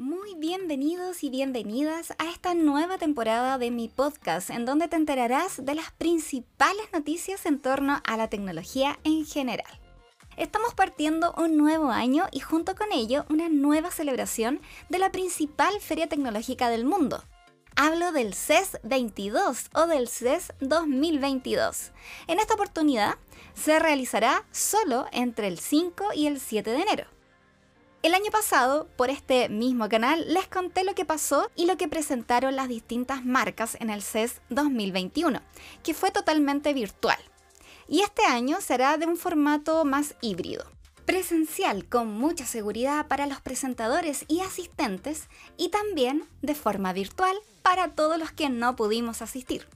Muy bienvenidos y bienvenidas a esta nueva temporada de mi podcast, en donde te enterarás de las principales noticias en torno a la tecnología en general. Estamos partiendo un nuevo año y junto con ello una nueva celebración de la principal feria tecnológica del mundo. Hablo del CES 22 o del CES 2022. En esta oportunidad se realizará solo entre el 5 y el 7 de enero. El año pasado, por este mismo canal, les conté lo que pasó y lo que presentaron las distintas marcas en el CES 2021, que fue totalmente virtual. Y este año será de un formato más híbrido. Presencial con mucha seguridad para los presentadores y asistentes y también de forma virtual para todos los que no pudimos asistir.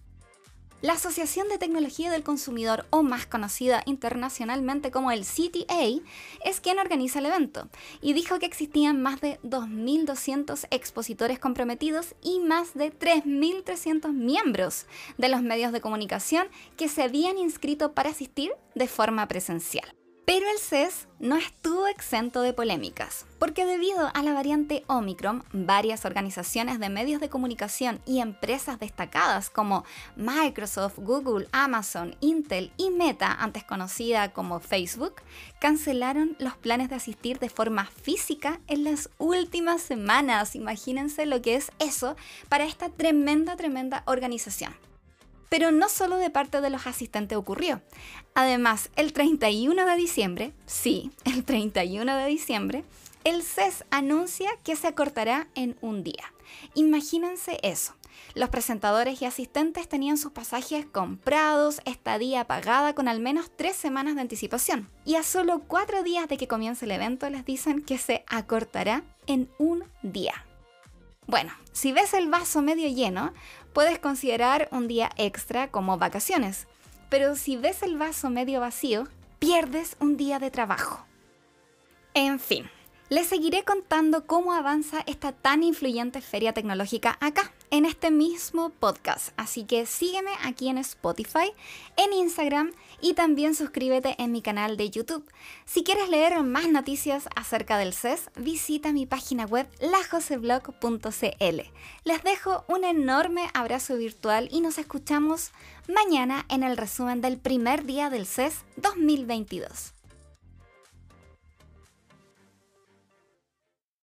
La Asociación de Tecnología del Consumidor, o más conocida internacionalmente como el CTA, es quien organiza el evento y dijo que existían más de 2.200 expositores comprometidos y más de 3.300 miembros de los medios de comunicación que se habían inscrito para asistir de forma presencial. Pero el CES no estuvo exento de polémicas, porque debido a la variante Omicron, varias organizaciones de medios de comunicación y empresas destacadas como Microsoft, Google, Amazon, Intel y Meta, antes conocida como Facebook, cancelaron los planes de asistir de forma física en las últimas semanas. Imagínense lo que es eso para esta tremenda, tremenda organización. Pero no solo de parte de los asistentes ocurrió. Además, el 31 de diciembre, sí, el 31 de diciembre, el CES anuncia que se acortará en un día. Imagínense eso. Los presentadores y asistentes tenían sus pasajes comprados, estadía pagada con al menos tres semanas de anticipación. Y a solo cuatro días de que comience el evento les dicen que se acortará en un día. Bueno, si ves el vaso medio lleno, puedes considerar un día extra como vacaciones, pero si ves el vaso medio vacío, pierdes un día de trabajo. En fin, les seguiré contando cómo avanza esta tan influyente feria tecnológica acá, en este mismo podcast. Así que sígueme aquí en Spotify, en Instagram y también suscríbete en mi canal de YouTube. Si quieres leer más noticias acerca del CES, visita mi página web lajoseblog.cl. Les dejo un enorme abrazo virtual y nos escuchamos mañana en el resumen del primer día del CES 2022.